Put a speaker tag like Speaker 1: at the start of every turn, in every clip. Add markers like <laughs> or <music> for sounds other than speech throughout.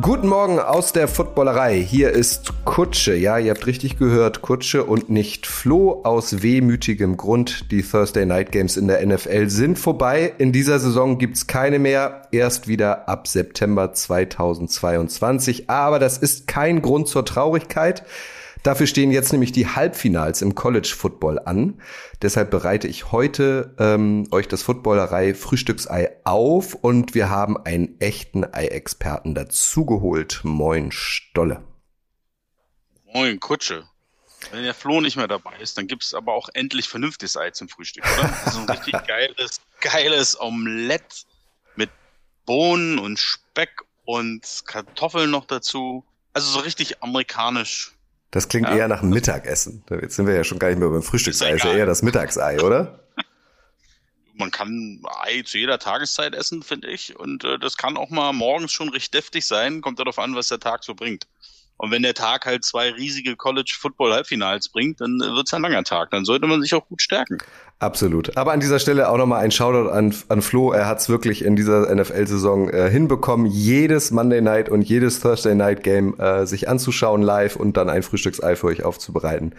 Speaker 1: Guten Morgen aus der Footballerei. Hier ist Kutsche. Ja, ihr habt richtig gehört, Kutsche und nicht Flo. Aus wehmütigem Grund. Die Thursday Night Games in der NFL sind vorbei. In dieser Saison gibt's keine mehr. Erst wieder ab September 2022. Aber das ist kein Grund zur Traurigkeit. Dafür stehen jetzt nämlich die Halbfinals im College Football an. Deshalb bereite ich heute ähm, euch das Footballerei Frühstücksei auf und wir haben einen echten Ei-Experten dazugeholt. Moin Stolle.
Speaker 2: Moin Kutsche. Wenn der Flo nicht mehr dabei ist, dann gibt's aber auch endlich vernünftiges Ei zum Frühstück, oder? So ein richtig <laughs> geiles, geiles Omelett mit Bohnen und Speck und Kartoffeln noch dazu. Also so richtig amerikanisch
Speaker 1: das klingt ja. eher nach Mittagessen. Jetzt sind wir ja schon gar nicht mehr beim Frühstücksei, ist ja eher das Mittagsei, oder? <laughs>
Speaker 2: Man kann Ei zu jeder Tageszeit essen, finde ich. Und äh, das kann auch mal morgens schon recht deftig sein. Kommt darauf an, was der Tag so bringt. Und wenn der Tag halt zwei riesige College-Football-Halbfinals bringt, dann äh, wird's ein langer Tag. Dann sollte man sich auch gut stärken.
Speaker 1: Absolut. Aber an dieser Stelle auch nochmal ein Shoutout an, an Flo. Er hat's wirklich in dieser NFL-Saison äh, hinbekommen, jedes Monday Night und jedes Thursday Night Game äh, sich anzuschauen live und dann ein Frühstücksei für euch aufzubereiten.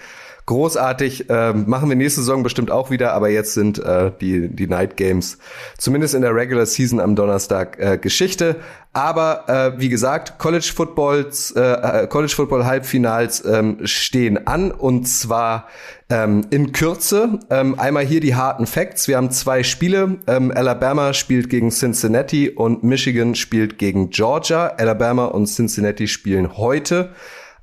Speaker 1: Großartig. Ähm, machen wir nächste Saison bestimmt auch wieder, aber jetzt sind äh, die, die Night Games zumindest in der Regular Season am Donnerstag äh, Geschichte. Aber äh, wie gesagt, College Footballs, äh, äh College Football Halbfinals ähm, stehen an und zwar ähm, in Kürze. Ähm, einmal hier die harten Facts. Wir haben zwei Spiele. Ähm, Alabama spielt gegen Cincinnati und Michigan spielt gegen Georgia. Alabama und Cincinnati spielen heute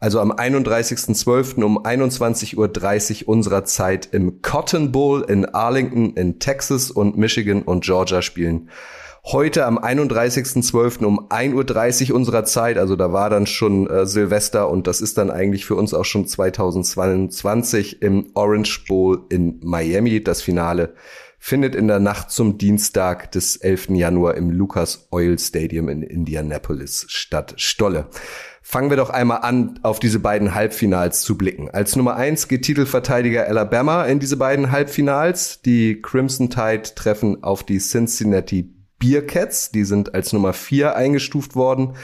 Speaker 1: also am 31.12. um 21.30 Uhr unserer Zeit im Cotton Bowl in Arlington in Texas und Michigan und Georgia spielen. Heute am 31.12. um 1.30 Uhr unserer Zeit, also da war dann schon äh, Silvester und das ist dann eigentlich für uns auch schon 2022 im Orange Bowl in Miami. Das Finale findet in der Nacht zum Dienstag des 11. Januar im Lucas Oil Stadium in Indianapolis statt. Stolle. Fangen wir doch einmal an, auf diese beiden Halbfinals zu blicken. Als Nummer eins geht Titelverteidiger Alabama in diese beiden Halbfinals. Die Crimson Tide treffen auf die Cincinnati Bearcats. Die sind als Nummer vier eingestuft worden.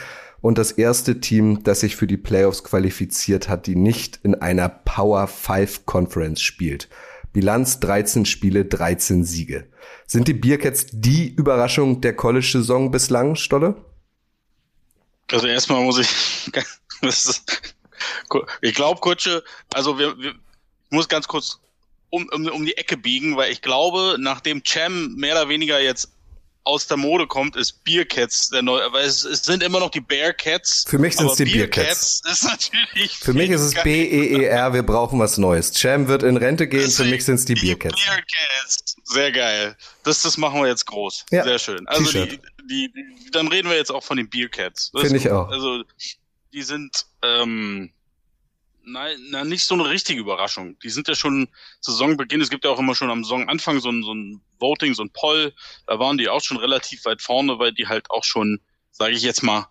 Speaker 1: Und das erste Team, das sich für die Playoffs qualifiziert hat, die nicht in einer Power 5 Conference spielt. Bilanz 13 Spiele, 13 Siege. Sind die Bearcats die Überraschung der College-Saison bislang, Stolle?
Speaker 2: Also erstmal muss ich, <laughs> ich glaube, Kutsche, also wir, wir, ich muss ganz kurz um, um, um die Ecke biegen, weil ich glaube, nachdem Cem mehr oder weniger jetzt aus der Mode kommt, ist Beercats der neue, weil es, es sind immer noch die Bearcats.
Speaker 1: Für mich sind es die Beercats. ist natürlich Für mich ist es B-E-E-R, wir brauchen was Neues. Cem wird in Rente gehen, für mich sind es die, die Beercats. Beercats.
Speaker 2: Sehr geil. Das, das machen wir jetzt groß. Ja. Sehr schön. Also die, die, die, dann reden wir jetzt auch von den Beercats.
Speaker 1: Finde ich auch.
Speaker 2: Also die sind ähm, Nein, na, nicht so eine richtige Überraschung. Die sind ja schon Saisonbeginn. Es gibt ja auch immer schon am Saisonanfang so ein, so ein Voting, so ein Poll. Da waren die auch schon relativ weit vorne, weil die halt auch schon, sage ich jetzt mal,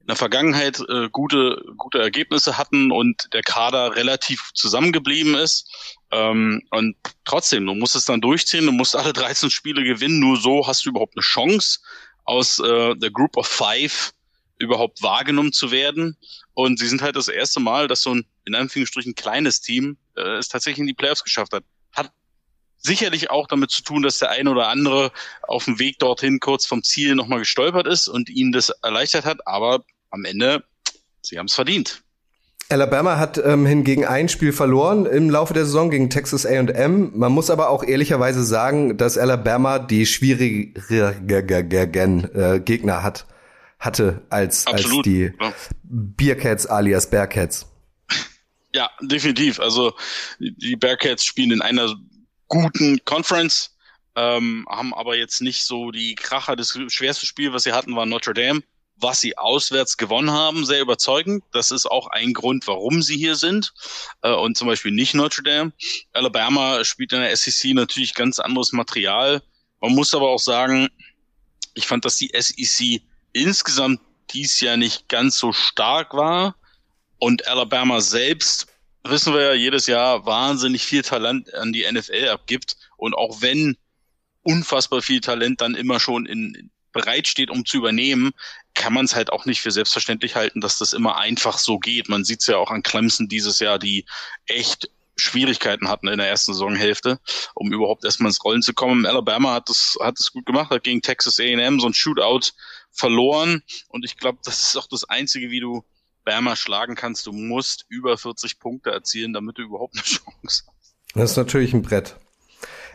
Speaker 2: in der Vergangenheit äh, gute, gute Ergebnisse hatten und der Kader relativ zusammengeblieben ist. Ähm, und trotzdem, du musst es dann durchziehen, du musst alle 13 Spiele gewinnen. Nur so hast du überhaupt eine Chance, aus äh, der Group of Five überhaupt wahrgenommen zu werden. Und sie sind halt das erste Mal, dass so ein in Anführungsstrichen kleines Team äh, es tatsächlich in die Playoffs geschafft hat. Hat sicherlich auch damit zu tun, dass der eine oder andere auf dem Weg dorthin kurz vom Ziel nochmal gestolpert ist und ihnen das erleichtert hat, aber am Ende, sie haben es verdient.
Speaker 1: Alabama hat ähm, hingegen ein Spiel verloren im Laufe der Saison gegen Texas A&M. Man muss aber auch ehrlicherweise sagen, dass Alabama die schwierigeren äh, Gegner hat hatte als als die ja. Bearcats alias Bearcats. <laughs>
Speaker 2: Ja, definitiv. Also die Bearcats spielen in einer guten Conference, ähm, haben aber jetzt nicht so die Kracher. Das schwerste Spiel, was sie hatten, war Notre Dame, was sie auswärts gewonnen haben, sehr überzeugend. Das ist auch ein Grund, warum sie hier sind äh, und zum Beispiel nicht Notre Dame. Alabama spielt in der SEC natürlich ganz anderes Material. Man muss aber auch sagen, ich fand, dass die SEC insgesamt dies Jahr nicht ganz so stark war und Alabama selbst wissen wir ja jedes Jahr, wahnsinnig viel Talent an die NFL abgibt. Und auch wenn unfassbar viel Talent dann immer schon in, bereit steht, um zu übernehmen, kann man es halt auch nicht für selbstverständlich halten, dass das immer einfach so geht. Man sieht es ja auch an Clemson dieses Jahr, die echt Schwierigkeiten hatten in der ersten Saisonhälfte, um überhaupt erstmal ins Rollen zu kommen. Alabama hat das, hat das gut gemacht, hat gegen Texas A&M so ein Shootout verloren und ich glaube, das ist auch das Einzige, wie du Bama schlagen kannst. Du musst über 40 Punkte erzielen, damit du überhaupt eine <laughs> Chance hast.
Speaker 1: Das ist natürlich ein Brett.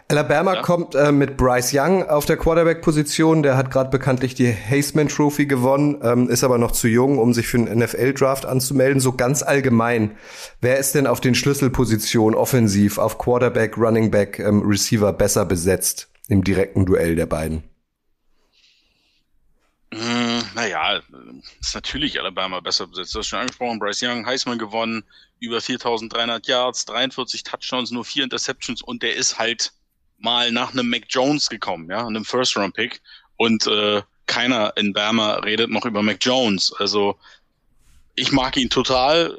Speaker 1: Alabama ja. kommt äh, mit Bryce Young auf der Quarterback-Position. Der hat gerade bekanntlich die Haseman Trophy gewonnen, ähm, ist aber noch zu jung, um sich für einen NFL-Draft anzumelden. So ganz allgemein, wer ist denn auf den Schlüsselpositionen offensiv, auf Quarterback, Running Back, ähm, Receiver besser besetzt im direkten Duell der beiden?
Speaker 2: Mm, naja, ist natürlich Alabama besser besetzt. Du hast schon angesprochen, Bryce Young, Heisman gewonnen, über 4300 Yards, 43 Touchdowns, nur vier Interceptions und der ist halt mal nach einem Mac Jones gekommen, ja, einem First-Round-Pick. Und äh, keiner in Bama redet noch über Mac Jones. Also ich mag ihn total.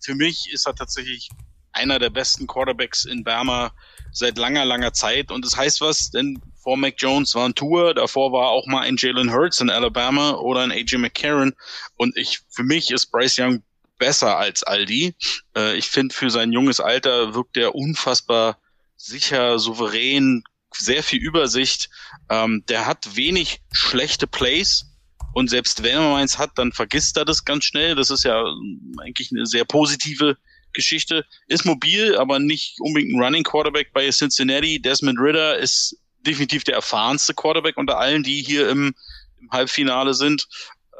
Speaker 2: Für mich ist er tatsächlich einer der besten Quarterbacks in Bama seit langer, langer Zeit. Und das heißt was, denn vor Mac Jones war ein Tour, davor war auch mal ein Jalen Hurts in Alabama oder ein AJ McCarron. Und ich, für mich ist Bryce Young besser als Aldi. Äh, ich finde, für sein junges Alter wirkt er unfassbar sicher, souverän, sehr viel Übersicht. Ähm, der hat wenig schlechte Plays. Und selbst wenn er eins hat, dann vergisst er das ganz schnell. Das ist ja ähm, eigentlich eine sehr positive Geschichte. Ist mobil, aber nicht unbedingt ein Running Quarterback bei Cincinnati. Desmond Ritter ist definitiv der erfahrenste Quarterback unter allen, die hier im, im Halbfinale sind.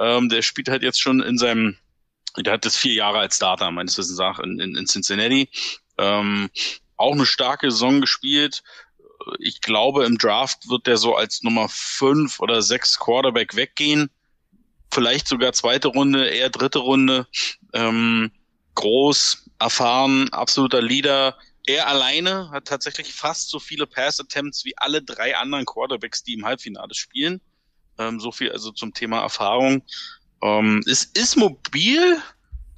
Speaker 2: Ähm, der spielt halt jetzt schon in seinem, der hat das vier Jahre als Starter, meines Wissens nach, in, in, in Cincinnati. Ähm, auch eine starke Saison gespielt. Ich glaube, im Draft wird der so als Nummer fünf oder sechs Quarterback weggehen. Vielleicht sogar zweite Runde, eher dritte Runde. Ähm, groß, erfahren, absoluter Leader. Er alleine hat tatsächlich fast so viele Pass-Attempts wie alle drei anderen Quarterbacks, die im Halbfinale spielen. Ähm, so viel also zum Thema Erfahrung. Ähm, es ist mobil,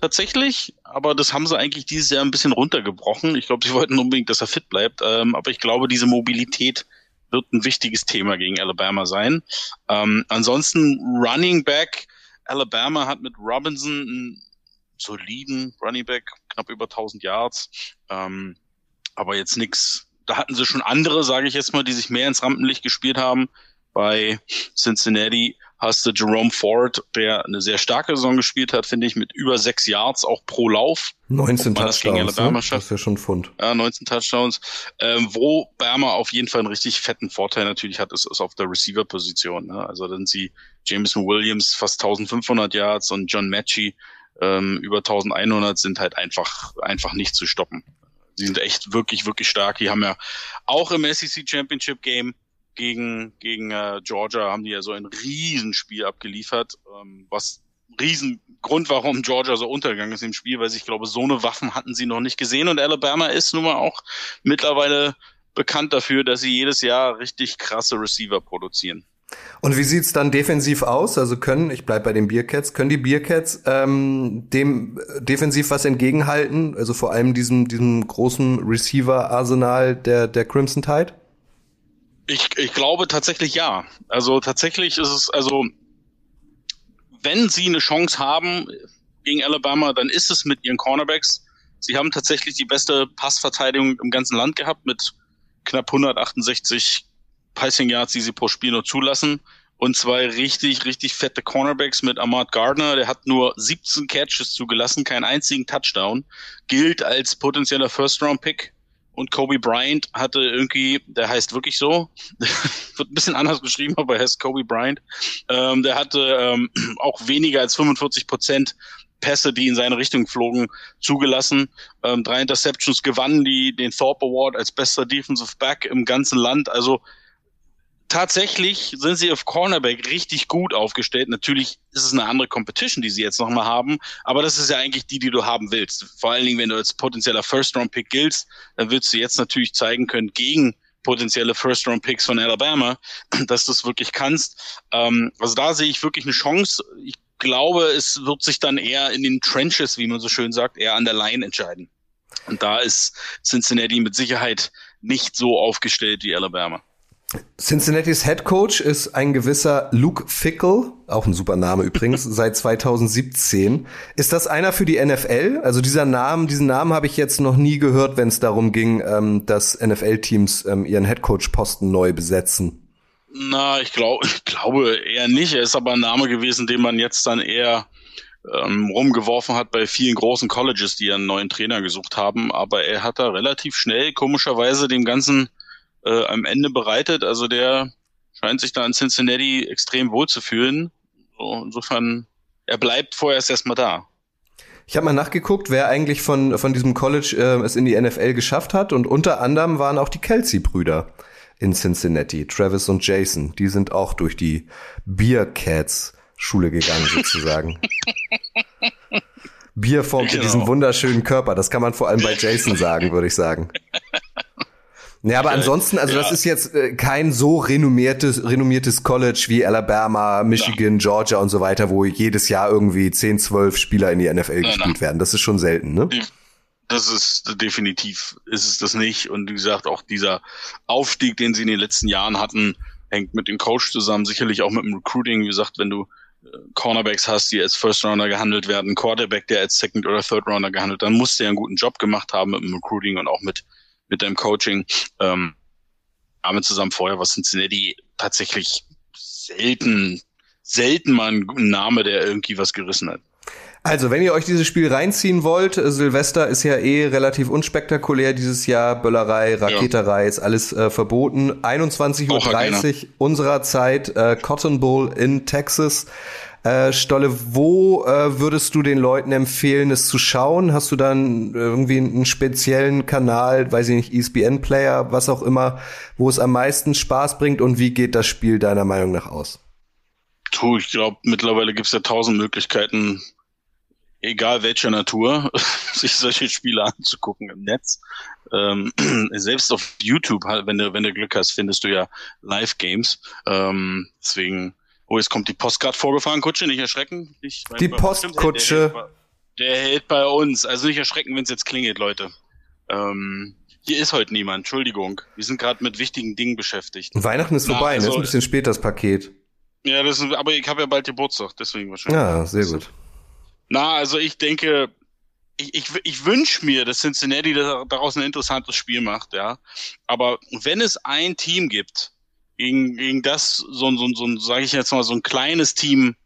Speaker 2: tatsächlich, aber das haben sie eigentlich dieses Jahr ein bisschen runtergebrochen. Ich glaube, sie wollten unbedingt, dass er fit bleibt, ähm, aber ich glaube, diese Mobilität wird ein wichtiges Thema gegen Alabama sein. Ähm, ansonsten Running Back. Alabama hat mit Robinson einen soliden Running Back, knapp über 1000 Yards, ähm, aber jetzt nichts. Da hatten sie schon andere, sage ich jetzt mal, die sich mehr ins Rampenlicht gespielt haben. Bei Cincinnati hast du Jerome Ford, der eine sehr starke Saison gespielt hat, finde ich, mit über sechs Yards auch pro Lauf.
Speaker 1: 19 Touchdowns, ne? das ist ja schon Fund.
Speaker 2: Ja, 19 Touchdowns. Ähm, wo Bama auf jeden Fall einen richtig fetten Vorteil natürlich hat, ist, ist auf der Receiver-Position. Ne? Also dann sie Jameson Williams fast 1500 Yards und John Matchy ähm, über 1100 sind halt einfach, einfach nicht zu stoppen. Die sind echt wirklich, wirklich stark. Die haben ja auch im SEC Championship Game gegen, gegen äh, Georgia haben die ja so ein Riesenspiel abgeliefert, ähm, was Riesengrund, warum Georgia so untergegangen ist im Spiel, weil ich glaube, so eine Waffen hatten sie noch nicht gesehen und Alabama ist nun mal auch mittlerweile bekannt dafür, dass sie jedes Jahr richtig krasse Receiver produzieren.
Speaker 1: Und wie sieht's dann defensiv aus? Also können, ich bleib bei den Bearcats, können die Bearcats ähm, dem defensiv was entgegenhalten? Also vor allem diesem, diesem großen Receiver-Arsenal der, der Crimson Tide?
Speaker 2: Ich, ich glaube tatsächlich ja. Also tatsächlich ist es, also wenn sie eine Chance haben gegen Alabama, dann ist es mit ihren Cornerbacks. Sie haben tatsächlich die beste Passverteidigung im ganzen Land gehabt mit knapp 168 Passing Yards, die sie pro Spiel nur zulassen. Und zwei richtig, richtig fette Cornerbacks mit Ahmad Gardner. Der hat nur 17 Catches zugelassen, keinen einzigen Touchdown. Gilt als potenzieller First-Round-Pick und Kobe Bryant hatte irgendwie, der heißt wirklich so, <laughs> wird ein bisschen anders geschrieben, aber er heißt Kobe Bryant. Ähm, der hatte ähm, <clears throat> auch weniger als 45 Prozent Pässe, die in seine Richtung flogen, zugelassen. Ähm, drei Interceptions gewannen die den Thorpe Award als bester Defensive Back im ganzen Land. Also tatsächlich sind sie auf Cornerback richtig gut aufgestellt. Natürlich ist es eine andere Competition, die sie jetzt nochmal haben, aber das ist ja eigentlich die, die du haben willst. Vor allen Dingen, wenn du als potenzieller First-Round-Pick giltst, dann willst du jetzt natürlich zeigen können gegen potenzielle First-Round-Picks von Alabama, <clears throat> dass du es wirklich kannst. Ähm, also da sehe ich wirklich eine Chance. Ich glaube, es wird sich dann eher in den Trenches, wie man so schön sagt, eher an der Line entscheiden. Und da ist Cincinnati mit Sicherheit nicht so aufgestellt wie Alabama.
Speaker 1: Cincinnati's Head Coach ist ein gewisser Luke Fickle, auch ein super Name übrigens, <laughs> seit 2017. Ist das einer für die NFL? Also dieser Name, diesen Namen habe ich jetzt noch nie gehört, wenn es darum ging, ähm, dass NFL-Teams ähm, ihren Head Coach-Posten neu besetzen.
Speaker 2: Na, ich glaube, ich glaube eher nicht. Er ist aber ein Name gewesen, den man jetzt dann eher ähm, rumgeworfen hat bei vielen großen Colleges, die einen neuen Trainer gesucht haben. Aber er hat da relativ schnell, komischerweise, dem Ganzen äh, am Ende bereitet. Also der scheint sich da in Cincinnati extrem wohl zu fühlen. So, insofern, er bleibt vorerst erstmal da.
Speaker 1: Ich habe mal nachgeguckt, wer eigentlich von, von diesem College äh, es in die NFL geschafft hat. Und unter anderem waren auch die Kelsey-Brüder in Cincinnati, Travis und Jason. Die sind auch durch die Beer Cats Schule gegangen, sozusagen. <laughs> Bier formte genau. diesen wunderschönen Körper. Das kann man vor allem bei Jason sagen, würde ich sagen. <laughs> Ja, aber ansonsten, also ja. das ist jetzt äh, kein so renommiertes, renommiertes College wie Alabama, Michigan, ja. Georgia und so weiter, wo jedes Jahr irgendwie 10, 12 Spieler in die NFL ja, gespielt werden. Das ist schon selten, ne?
Speaker 2: Das ist definitiv ist es das nicht. Und wie gesagt, auch dieser Aufstieg, den sie in den letzten Jahren hatten, hängt mit dem Coach zusammen, sicherlich auch mit dem Recruiting. Wie gesagt, wenn du äh, Cornerbacks hast, die als First Rounder gehandelt werden, Quarterback, der als Second oder Third Rounder gehandelt, dann musst du ja einen guten Job gemacht haben mit dem Recruiting und auch mit mit deinem Coaching. Ähm, haben wir zusammen vorher was Cincinnati tatsächlich selten, selten mal ein Name, der irgendwie was gerissen hat.
Speaker 1: Also, wenn ihr euch dieses Spiel reinziehen wollt, äh, Silvester ist ja eh relativ unspektakulär dieses Jahr. Böllerei, Raketerei ja. ist alles äh, verboten. 21.30 Uhr unserer Zeit, äh, Cotton Bowl in Texas. Äh, Stolle, wo äh, würdest du den Leuten empfehlen, es zu schauen? Hast du dann irgendwie einen speziellen Kanal, weiß ich nicht, ESPN-Player, was auch immer, wo es am meisten Spaß bringt und wie geht das Spiel deiner Meinung nach aus?
Speaker 2: Tu, ich glaube, mittlerweile gibt es ja tausend Möglichkeiten, egal welcher Natur, <laughs> sich solche Spiele anzugucken im Netz. Ähm, <clears throat> selbst auf YouTube, wenn du, wenn du Glück hast, findest du ja Live-Games. Ähm, deswegen Oh, jetzt kommt die Postcard vorgefahren, Kutsche, nicht erschrecken.
Speaker 1: Ich, die Postkutsche.
Speaker 2: Der, der, hält bei uns. Also nicht erschrecken, wenn es jetzt klingelt, Leute. Ähm, hier ist heute niemand, Entschuldigung. Wir sind gerade mit wichtigen Dingen beschäftigt.
Speaker 1: Weihnachten ist vorbei, Na, also, ne? Ist ein bisschen spät das Paket.
Speaker 2: Ja, das ist, aber ich habe ja bald Geburtstag, deswegen wahrscheinlich.
Speaker 1: Ja, sehr gut.
Speaker 2: Na, also ich denke, ich, ich, ich wünsche mir, dass Cincinnati daraus ein interessantes Spiel macht, ja. Aber wenn es ein Team gibt, gegen, gegen das so, so, so, sage ich jetzt mal, so ein kleines Team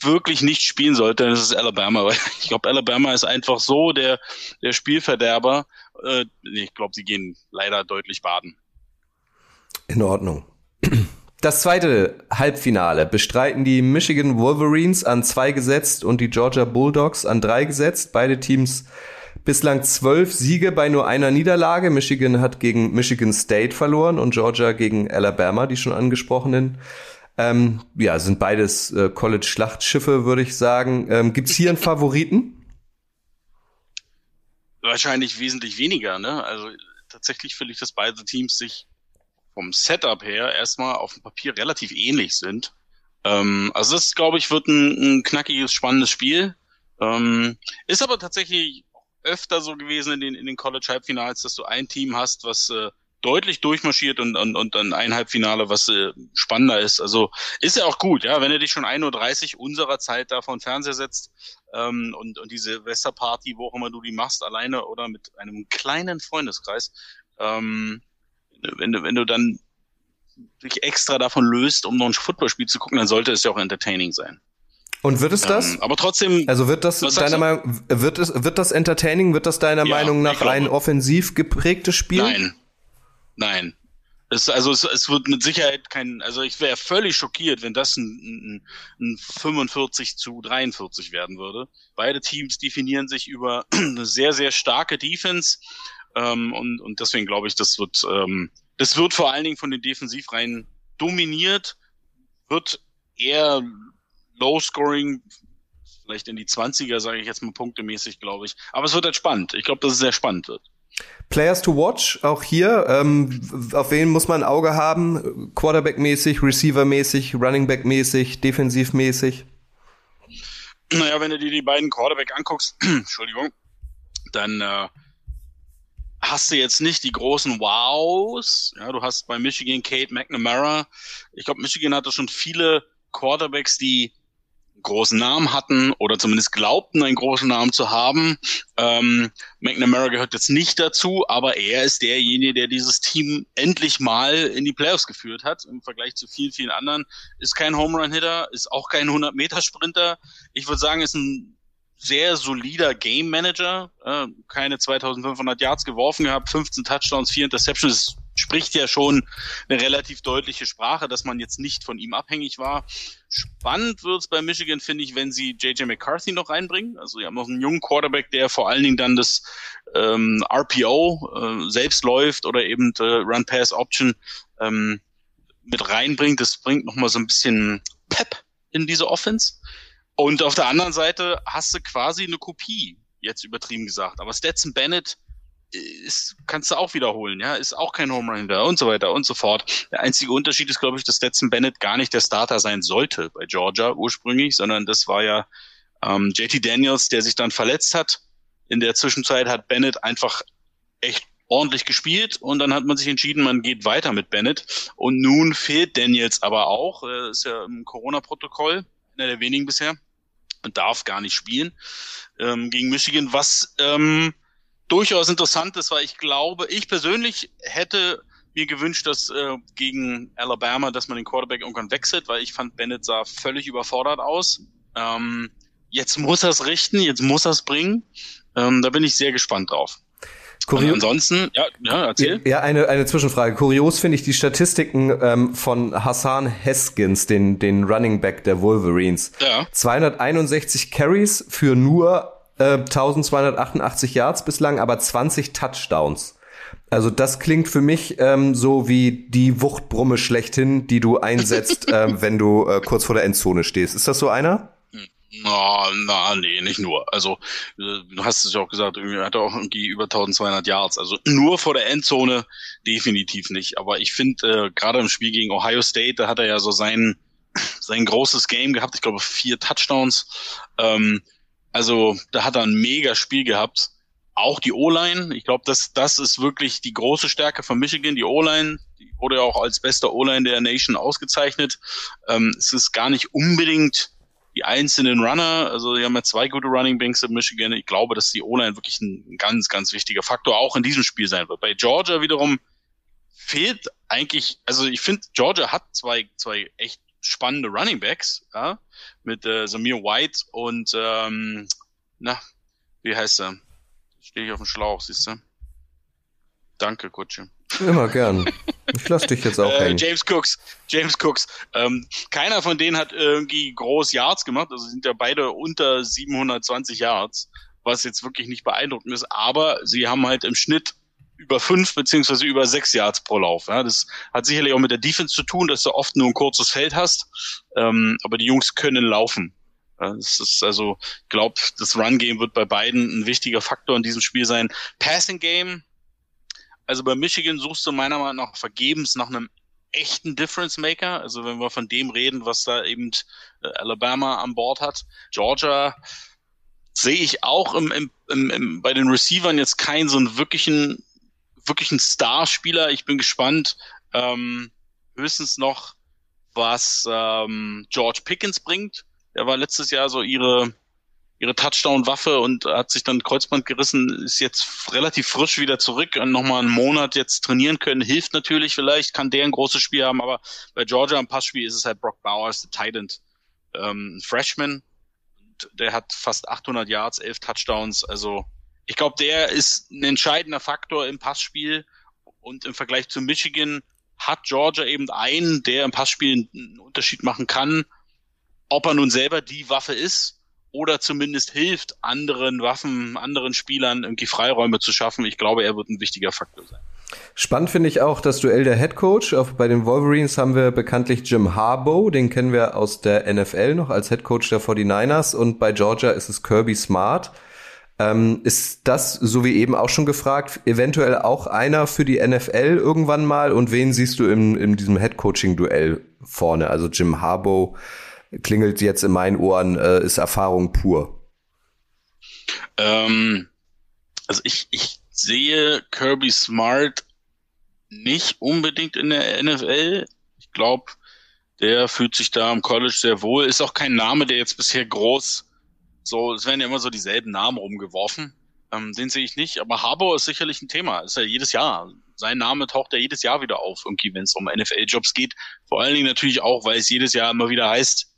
Speaker 2: wirklich nicht spielen sollte, dann ist es Alabama. <laughs> Weil ich glaube, Alabama ist einfach so der, der Spielverderber. Äh, ich glaube, sie gehen leider deutlich baden.
Speaker 1: In Ordnung. <clears throat> Das zweite Halbfinale bestreiten die Michigan Wolverines an zwei gesetzt und die Georgia Bulldogs an drei gesetzt. Beide Teams Bislang zwölf Siege bei nur einer Niederlage. Michigan hat gegen Michigan State verloren und Georgia gegen Alabama, die schon angesprochenen. Ähm, ja, sind beides äh, College-Schlachtschiffe, würde ich sagen. Ähm, Gibt hier einen Favoriten?
Speaker 2: Wahrscheinlich wesentlich weniger, ne? Also tatsächlich finde ich, dass beide Teams sich vom Setup her erstmal auf dem Papier relativ ähnlich sind. Ähm, also das, glaube ich, wird ein, ein knackiges, spannendes Spiel. Ähm, ist aber tatsächlich öfter so gewesen in den, in den College-Halbfinals, dass du ein Team hast, was äh, deutlich durchmarschiert und, und, und dann ein Halbfinale, was äh, spannender ist. Also ist ja auch gut, ja, wenn du dich schon 1.30 Uhr unserer Zeit da vor den Fernseher setzt ähm, und, und diese Silvesterparty, wo auch immer du die machst, alleine oder mit einem kleinen Freundeskreis, ähm, wenn du, wenn du dann dich extra davon löst, um noch ein Footballspiel zu gucken, dann sollte es ja auch entertaining sein.
Speaker 1: Und wird es das?
Speaker 2: Ähm, aber trotzdem.
Speaker 1: Also wird das deiner Meinung, wird es, wird das entertaining? Wird das deiner ja, Meinung nach ein offensiv geprägtes Spiel?
Speaker 2: Nein. Nein. Es, also es, es wird mit Sicherheit kein, also ich wäre völlig schockiert, wenn das ein, ein, ein 45 zu 43 werden würde. Beide Teams definieren sich über <clears throat> eine sehr, sehr starke Defense. Ähm, und, und deswegen glaube ich, das wird, ähm, das wird vor allen Dingen von den Defensivreihen dominiert, wird eher Low-Scoring, vielleicht in die 20er, sage ich jetzt mal punktemäßig, glaube ich. Aber es wird halt spannend. Ich glaube, dass es sehr spannend wird.
Speaker 1: Players to watch, auch hier. Ähm, auf wen muss man ein Auge haben? Quarterback-mäßig, Receiver-mäßig, Running-Back-mäßig, defensiv-mäßig?
Speaker 2: Naja, wenn du dir die beiden Quarterback anguckst, <clears throat> Entschuldigung, dann äh, hast du jetzt nicht die großen Wows. Ja, du hast bei Michigan Kate McNamara. Ich glaube, Michigan hatte schon viele Quarterbacks, die großen Namen hatten oder zumindest glaubten, einen großen Namen zu haben. Ähm, McNamara gehört jetzt nicht dazu, aber er ist derjenige, der dieses Team endlich mal in die Playoffs geführt hat. Im Vergleich zu vielen, vielen anderen. Ist kein Home Run Hitter, ist auch kein 100-Meter-Sprinter. Ich würde sagen, ist ein sehr solider Game Manager. Äh, keine 2500 Yards geworfen gehabt, 15 Touchdowns, 4 Interceptions. Spricht ja schon eine relativ deutliche Sprache, dass man jetzt nicht von ihm abhängig war. Spannend wird's bei Michigan, finde ich, wenn sie JJ McCarthy noch reinbringen. Also, sie haben noch einen jungen Quarterback, der vor allen Dingen dann das ähm, RPO äh, selbst läuft oder eben äh, Run-Pass-Option ähm, mit reinbringt. Das bringt nochmal so ein bisschen Pep in diese Offense. Und auf der anderen Seite hast du quasi eine Kopie, jetzt übertrieben gesagt. Aber Stetson Bennett ist, kannst du auch wiederholen, ja, ist auch kein Home Run und so weiter und so fort. Der einzige Unterschied ist, glaube ich, dass Stetson Bennett gar nicht der Starter sein sollte bei Georgia ursprünglich, sondern das war ja ähm, JT Daniels, der sich dann verletzt hat. In der Zwischenzeit hat Bennett einfach echt ordentlich gespielt und dann hat man sich entschieden, man geht weiter mit Bennett. Und nun fehlt Daniels aber auch, äh, ist ja im Corona-Protokoll, einer der wenigen bisher und darf gar nicht spielen ähm, gegen Michigan, was ähm, durchaus interessant ist, weil ich glaube, ich persönlich hätte mir gewünscht, dass äh, gegen Alabama, dass man den Quarterback irgendwann wechselt, weil ich fand, Bennett sah völlig überfordert aus. Ähm, jetzt muss er es richten, jetzt muss er es bringen. Ähm, da bin ich sehr gespannt drauf. Kurios. ansonsten, ja, ja, erzähl.
Speaker 1: Ja, eine, eine Zwischenfrage. Kurios finde ich die Statistiken ähm, von Hassan Heskins, den, den Running Back der Wolverines. Ja. 261 Carries für nur äh, 1288 Yards bislang, aber 20 Touchdowns. Also das klingt für mich ähm, so wie die Wuchtbrumme schlechthin, die du einsetzt, <laughs> ähm, wenn du äh, kurz vor der Endzone stehst. Ist das so einer?
Speaker 2: Na, na, nee, nicht nur. Also, äh, du hast es ja auch gesagt, er hat auch irgendwie über 1200 Yards. Also nur vor der Endzone definitiv nicht. Aber ich finde, äh, gerade im Spiel gegen Ohio State, da hat er ja so sein, sein großes Game gehabt. Ich glaube, vier Touchdowns. Ähm, also, da hat er ein mega Spiel gehabt. Auch die O-Line. Ich glaube, das, das ist wirklich die große Stärke von Michigan. Die O-Line, die wurde ja auch als bester O-Line der Nation ausgezeichnet. Ähm, es ist gar nicht unbedingt die einzelnen Runner, also die haben ja zwei gute Running Banks in Michigan. Ich glaube, dass die O-Line wirklich ein ganz, ganz wichtiger Faktor auch in diesem Spiel sein wird. Bei Georgia wiederum fehlt eigentlich, also ich finde, Georgia hat zwei, zwei echt spannende Running Backs, ja, mit äh, Samir White und ähm, na, wie heißt er? Stehe ich auf dem Schlauch, siehst du? Danke, Kutsche.
Speaker 1: Immer gern. Ich lass dich jetzt auch äh, hängen.
Speaker 2: James Cooks, James Cooks. Ähm, keiner von denen hat irgendwie groß Yards gemacht. Also sind ja beide unter 720 Yards, was jetzt wirklich nicht beeindruckend ist. Aber sie haben halt im Schnitt über fünf beziehungsweise über sechs Yards pro Lauf. Ja, das hat sicherlich auch mit der Defense zu tun, dass du oft nur ein kurzes Feld hast. Ähm, aber die Jungs können laufen. Ja, das ist also, ich glaube, das Run Game wird bei beiden ein wichtiger Faktor in diesem Spiel sein. Passing Game also bei Michigan suchst du meiner Meinung nach vergebens nach einem echten Difference Maker. Also wenn wir von dem reden, was da eben äh, Alabama an Bord hat. Georgia sehe ich auch im, im, im, bei den Receivern jetzt keinen so einen wirklichen, wirklichen Starspieler. Ich bin gespannt. Ähm, höchstens noch, was ähm, George Pickens bringt. Der war letztes Jahr so ihre ihre Touchdown-Waffe und hat sich dann Kreuzband gerissen, ist jetzt relativ frisch wieder zurück und nochmal einen Monat jetzt trainieren können, hilft natürlich vielleicht, kann der ein großes Spiel haben, aber bei Georgia im Passspiel ist es halt Brock Bowers, der Titan, ähm, Freshman, der hat fast 800 Yards, 11 Touchdowns, also ich glaube, der ist ein entscheidender Faktor im Passspiel und im Vergleich zu Michigan hat Georgia eben einen, der im Passspiel einen Unterschied machen kann. Ob er nun selber die Waffe ist, oder zumindest hilft, anderen Waffen, anderen Spielern irgendwie Freiräume zu schaffen. Ich glaube, er wird ein wichtiger Faktor sein.
Speaker 1: Spannend finde ich auch das Duell der Head Coach. Bei den Wolverines haben wir bekanntlich Jim Harbaugh, den kennen wir aus der NFL noch als Head Coach der 49ers und bei Georgia ist es Kirby Smart. Ähm, ist das, so wie eben auch schon gefragt, eventuell auch einer für die NFL irgendwann mal? Und wen siehst du in, in diesem Head Coaching Duell vorne? Also Jim Harbaugh klingelt jetzt in meinen Ohren, äh, ist Erfahrung pur.
Speaker 2: Ähm, also ich, ich sehe Kirby Smart nicht unbedingt in der NFL. Ich glaube, der fühlt sich da am College sehr wohl. Ist auch kein Name, der jetzt bisher groß so, es werden ja immer so dieselben Namen rumgeworfen. Ähm, den sehe ich nicht, aber Harbour ist sicherlich ein Thema. Ist ja jedes Jahr. Sein Name taucht ja jedes Jahr wieder auf, irgendwie, wenn es um NFL-Jobs geht. Vor allen Dingen natürlich auch, weil es jedes Jahr immer wieder heißt,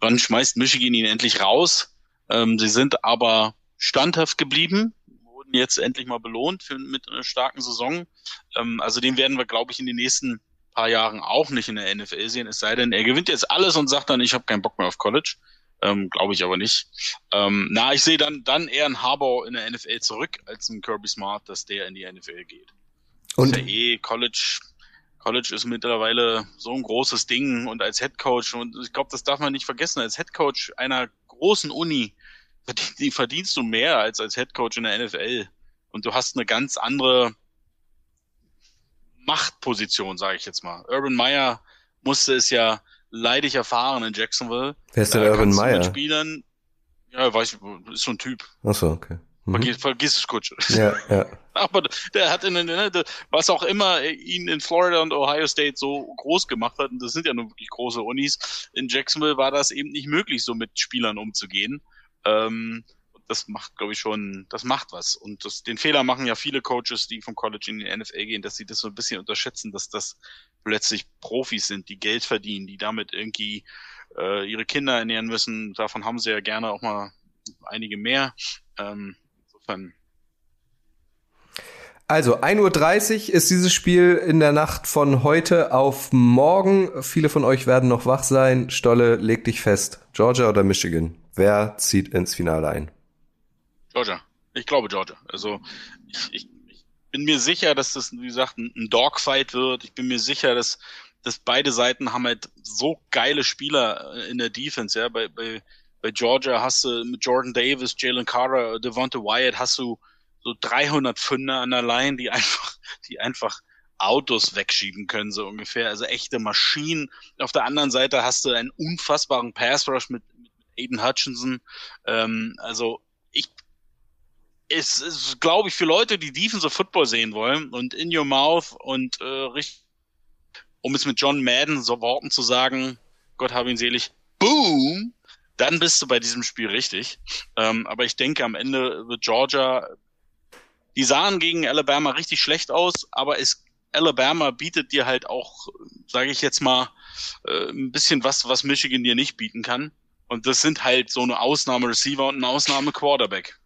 Speaker 2: wann schmeißt Michigan ihn endlich raus? Ähm, sie sind aber standhaft geblieben, wurden jetzt endlich mal belohnt für, mit einer starken Saison. Ähm, also den werden wir, glaube ich, in den nächsten paar Jahren auch nicht in der NFL sehen, es sei denn, er gewinnt jetzt alles und sagt dann, ich habe keinen Bock mehr auf College. Ähm, Glaube ich aber nicht. Ähm, na, ich sehe dann, dann eher ein Harbour in der NFL zurück als ein Kirby Smart, dass der in die NFL geht. Und ja eh College, College ist mittlerweile so ein großes Ding und als Head Coach und ich glaube, das darf man nicht vergessen, als Head Coach einer großen Uni die verdienst du mehr als als Head Coach in der NFL und du hast eine ganz andere Machtposition, sage ich jetzt mal. Urban Meyer musste es ja leidig erfahren in Jacksonville.
Speaker 1: Wer ist denn äh, Urban Meyer? Mit
Speaker 2: Spielern, ja, weiß ich, ist so ein Typ.
Speaker 1: Ach so, okay.
Speaker 2: Mhm. Vergiss, vergiss es, Kutsch.
Speaker 1: Ja, ja. <laughs>
Speaker 2: Aber der hat in, ne, was auch immer ihn in Florida und Ohio State so groß gemacht hat, und das sind ja nur wirklich große Unis, in Jacksonville war das eben nicht möglich, so mit Spielern umzugehen. Ähm, das macht, glaube ich, schon, das macht was. Und das, den Fehler machen ja viele Coaches, die vom College in die NFL gehen, dass sie das so ein bisschen unterschätzen, dass das plötzlich Profis sind, die Geld verdienen, die damit irgendwie äh, ihre Kinder ernähren müssen. Davon haben sie ja gerne auch mal einige mehr. Ähm, insofern.
Speaker 1: Also 1.30 Uhr ist dieses Spiel in der Nacht von heute auf morgen. Viele von euch werden noch wach sein. Stolle, leg dich fest. Georgia oder Michigan? Wer zieht ins Finale ein?
Speaker 2: Georgia. Ich glaube Georgia. Also ich, ich, ich bin mir sicher, dass das, wie gesagt, ein, Dogfight wird. Ich bin mir sicher, dass, dass beide Seiten haben halt so geile Spieler äh, in der Defense. Ja, bei, bei, bei Georgia hast du mit Jordan Davis, Jalen Carter, Devonta Wyatt hast du so 300 Pfünder an der Line, die einfach, die einfach Autos wegschieben können, so ungefähr. Also echte Maschinen. Auf der anderen Seite hast du einen unfassbaren Pass Rush mit, mit Aiden Hutchinson. Ähm, also ich, es ist, glaube ich, für Leute, die Defensive Football sehen wollen und in your mouth und äh, richtig, um es mit John Madden so Worten zu sagen, Gott habe ihn selig, boom, dann bist du bei diesem Spiel richtig. Ähm, aber ich denke, am Ende wird Georgia, die sahen gegen Alabama richtig schlecht aus, aber es, Alabama bietet dir halt auch, sage ich jetzt mal, äh, ein bisschen was, was Michigan dir nicht bieten kann. Und das sind halt so eine Ausnahme-Receiver und eine Ausnahme-Quarterback.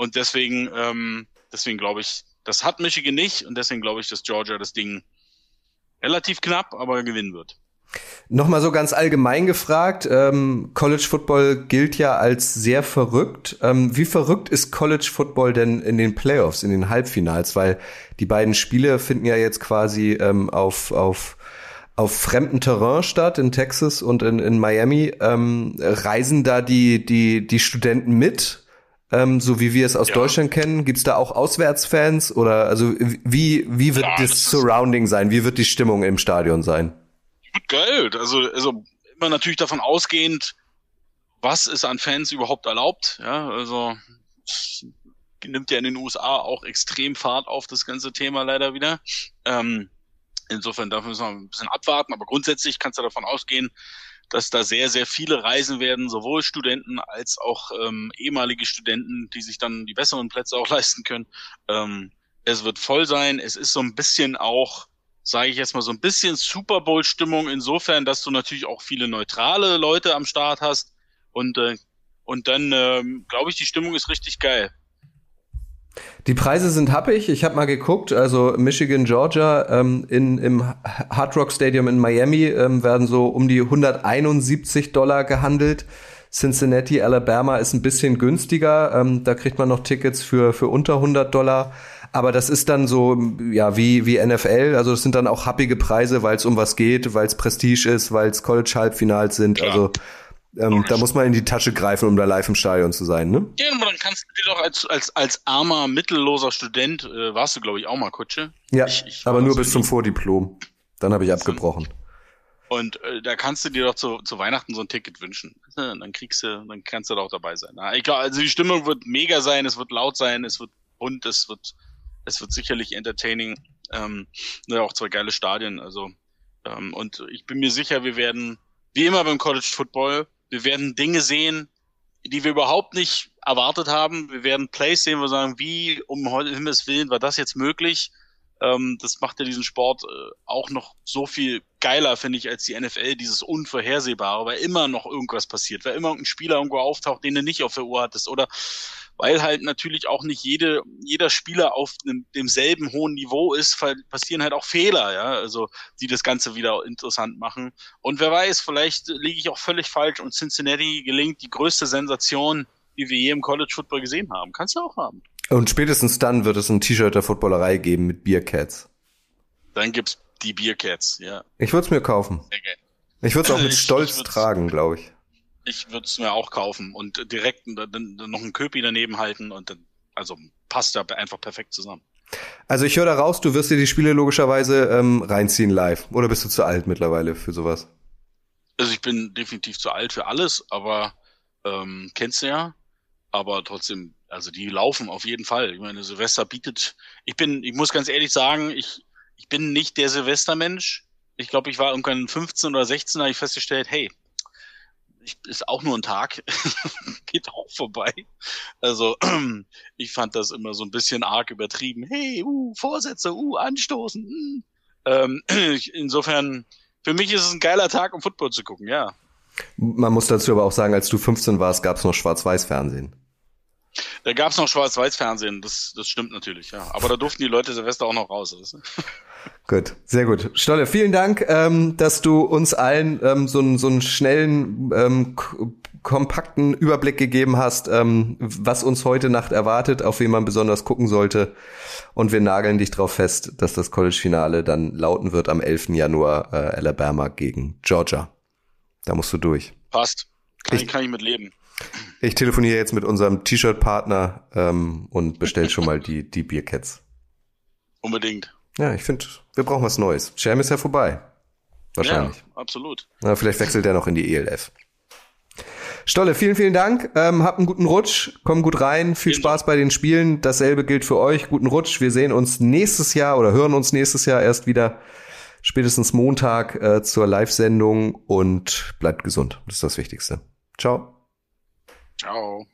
Speaker 2: Und deswegen, ähm, deswegen glaube ich, das hat Michigan nicht und deswegen glaube ich, dass Georgia das Ding relativ knapp, aber gewinnen wird.
Speaker 1: Nochmal so ganz allgemein gefragt, ähm, College Football gilt ja als sehr verrückt. Ähm, wie verrückt ist College Football denn in den Playoffs, in den Halbfinals? Weil die beiden Spiele finden ja jetzt quasi ähm, auf, auf, auf fremdem Terrain statt, in Texas und in, in Miami. Ähm, reisen da die, die, die Studenten mit? Ähm, so wie wir es aus ja. Deutschland kennen? Gibt es da auch Auswärtsfans oder also wie wie wird ja, das, das Surrounding sein? Wie wird die Stimmung im Stadion sein?
Speaker 2: Geil, also also immer natürlich davon ausgehend, was ist an Fans überhaupt erlaubt? Ja, also nimmt ja in den USA auch extrem Fahrt auf das ganze Thema leider wieder. Ähm, insofern dafür müssen wir ein bisschen abwarten, aber grundsätzlich kannst du davon ausgehen, dass da sehr, sehr viele reisen werden, sowohl Studenten als auch ähm, ehemalige Studenten, die sich dann die besseren Plätze auch <laughs> leisten können. Ähm, es wird voll sein. Es ist so ein bisschen auch, sage ich jetzt mal, so ein bisschen Super Bowl-Stimmung insofern, dass du natürlich auch viele neutrale Leute am Start hast. Und, äh, und dann, ähm, glaube ich, die Stimmung ist richtig geil.
Speaker 1: Die Preise sind happig. Ich habe mal geguckt. Also Michigan, Georgia ähm, in, im Hard Rock Stadium in Miami ähm, werden so um die 171 Dollar gehandelt. Cincinnati, Alabama ist ein bisschen günstiger. Ähm, da kriegt man noch Tickets für, für unter 100 Dollar. Aber das ist dann so, ja, wie, wie NFL. Also das sind dann auch happige Preise, weil es um was geht, weil es Prestige ist, weil es College-Halbfinals sind. Klar. Also ähm, da muss man in die Tasche greifen, um da live im Stadion zu sein, ne?
Speaker 2: Ja, aber dann kannst du dir doch als, als, als armer, mittelloser Student, äh, warst du, glaube ich, auch mal Kutsche.
Speaker 1: Ja, ich, ich aber nur bis zum Vordiplom. Dann habe ich abgebrochen.
Speaker 2: Und äh, da kannst du dir doch zu, zu Weihnachten so ein Ticket wünschen. <laughs> Dann kriegst du, dann kannst du doch dabei sein. Na, ich glaube, also die Stimmung wird mega sein, es wird laut sein, es wird bunt, es wird Es wird sicherlich entertaining. Ähm, ne, auch zwei geile Stadien. Also ähm, und ich bin mir sicher, wir werden wie immer beim College Football, wir werden Dinge sehen, die wir überhaupt nicht erwartet haben. Wir werden Plays sehen, wo wir sagen, wie um Himmels Willen war das jetzt möglich? Ähm, das macht ja diesen Sport äh, auch noch so viel geiler, finde ich, als die NFL, dieses Unvorhersehbare, weil immer noch irgendwas passiert, weil immer irgendein Spieler irgendwo auftaucht, den du nicht auf der Uhr hattest oder weil halt natürlich auch nicht jede, jeder Spieler auf einem, demselben hohen Niveau ist, passieren halt auch Fehler, ja, also die das Ganze wieder interessant machen. Und wer weiß, vielleicht liege ich auch völlig falsch und Cincinnati gelingt die größte Sensation, die wir je im College Football gesehen haben. Kannst du auch haben.
Speaker 1: Und spätestens dann wird es ein T-Shirt der Footballerei geben mit Beercats.
Speaker 2: Dann gibt's die Beercats, ja.
Speaker 1: Ich würde es mir kaufen. Okay. Ich würde es auch mit <laughs> Stolz tragen, glaube ich.
Speaker 2: Ich würde es mir auch kaufen und direkt dann noch einen Köpi daneben halten und dann, also passt da einfach perfekt zusammen.
Speaker 1: Also ich höre da raus, du wirst dir die Spiele logischerweise ähm, reinziehen live. Oder bist du zu alt mittlerweile für sowas?
Speaker 2: Also ich bin definitiv zu alt für alles, aber ähm, kennst du ja. Aber trotzdem, also die laufen auf jeden Fall. Ich meine, Silvester bietet. Ich bin, ich muss ganz ehrlich sagen, ich, ich bin nicht der Silvestermensch. Ich glaube, ich war irgendwann 15 oder 16, habe ich festgestellt, hey, ich, ist auch nur ein Tag, <laughs> geht auch vorbei. Also <clears throat> ich fand das immer so ein bisschen arg übertrieben. Hey, uh, Vorsätze, uh, anstoßen. Hm. Ähm, <clears throat> insofern, für mich ist es ein geiler Tag, um Football zu gucken, ja.
Speaker 1: Man muss dazu aber auch sagen, als du 15 warst, gab es noch Schwarz-Weiß-Fernsehen.
Speaker 2: Da gab es noch Schwarz-Weiß-Fernsehen, das, das stimmt natürlich, ja. Aber da durften die Leute Silvester auch noch raus.
Speaker 1: Gut, sehr gut. Stolle, vielen Dank, ähm, dass du uns allen ähm, so, einen so einen schnellen, ähm, kompakten Überblick gegeben hast, ähm, was uns heute Nacht erwartet, auf wen man besonders gucken sollte. Und wir nageln dich drauf fest, dass das College-Finale dann lauten wird am 11. Januar äh, Alabama gegen Georgia. Da musst du durch.
Speaker 2: Passt. Kann ich, kann ich mit leben.
Speaker 1: Ich telefoniere jetzt mit unserem T-Shirt-Partner ähm, und bestell schon mal die, die Biercats.
Speaker 2: Unbedingt.
Speaker 1: Ja, ich finde, wir brauchen was Neues. Jam ist ja vorbei. Wahrscheinlich. Ja,
Speaker 2: absolut.
Speaker 1: Na, vielleicht wechselt er noch in die ELF. Stolle, vielen, vielen Dank. Ähm, habt einen guten Rutsch, komm gut rein, viel vielen Spaß bei den Spielen. Dasselbe gilt für euch. Guten Rutsch. Wir sehen uns nächstes Jahr oder hören uns nächstes Jahr erst wieder spätestens Montag äh, zur Live-Sendung und bleibt gesund. Das ist das Wichtigste. Ciao.
Speaker 2: Ciao.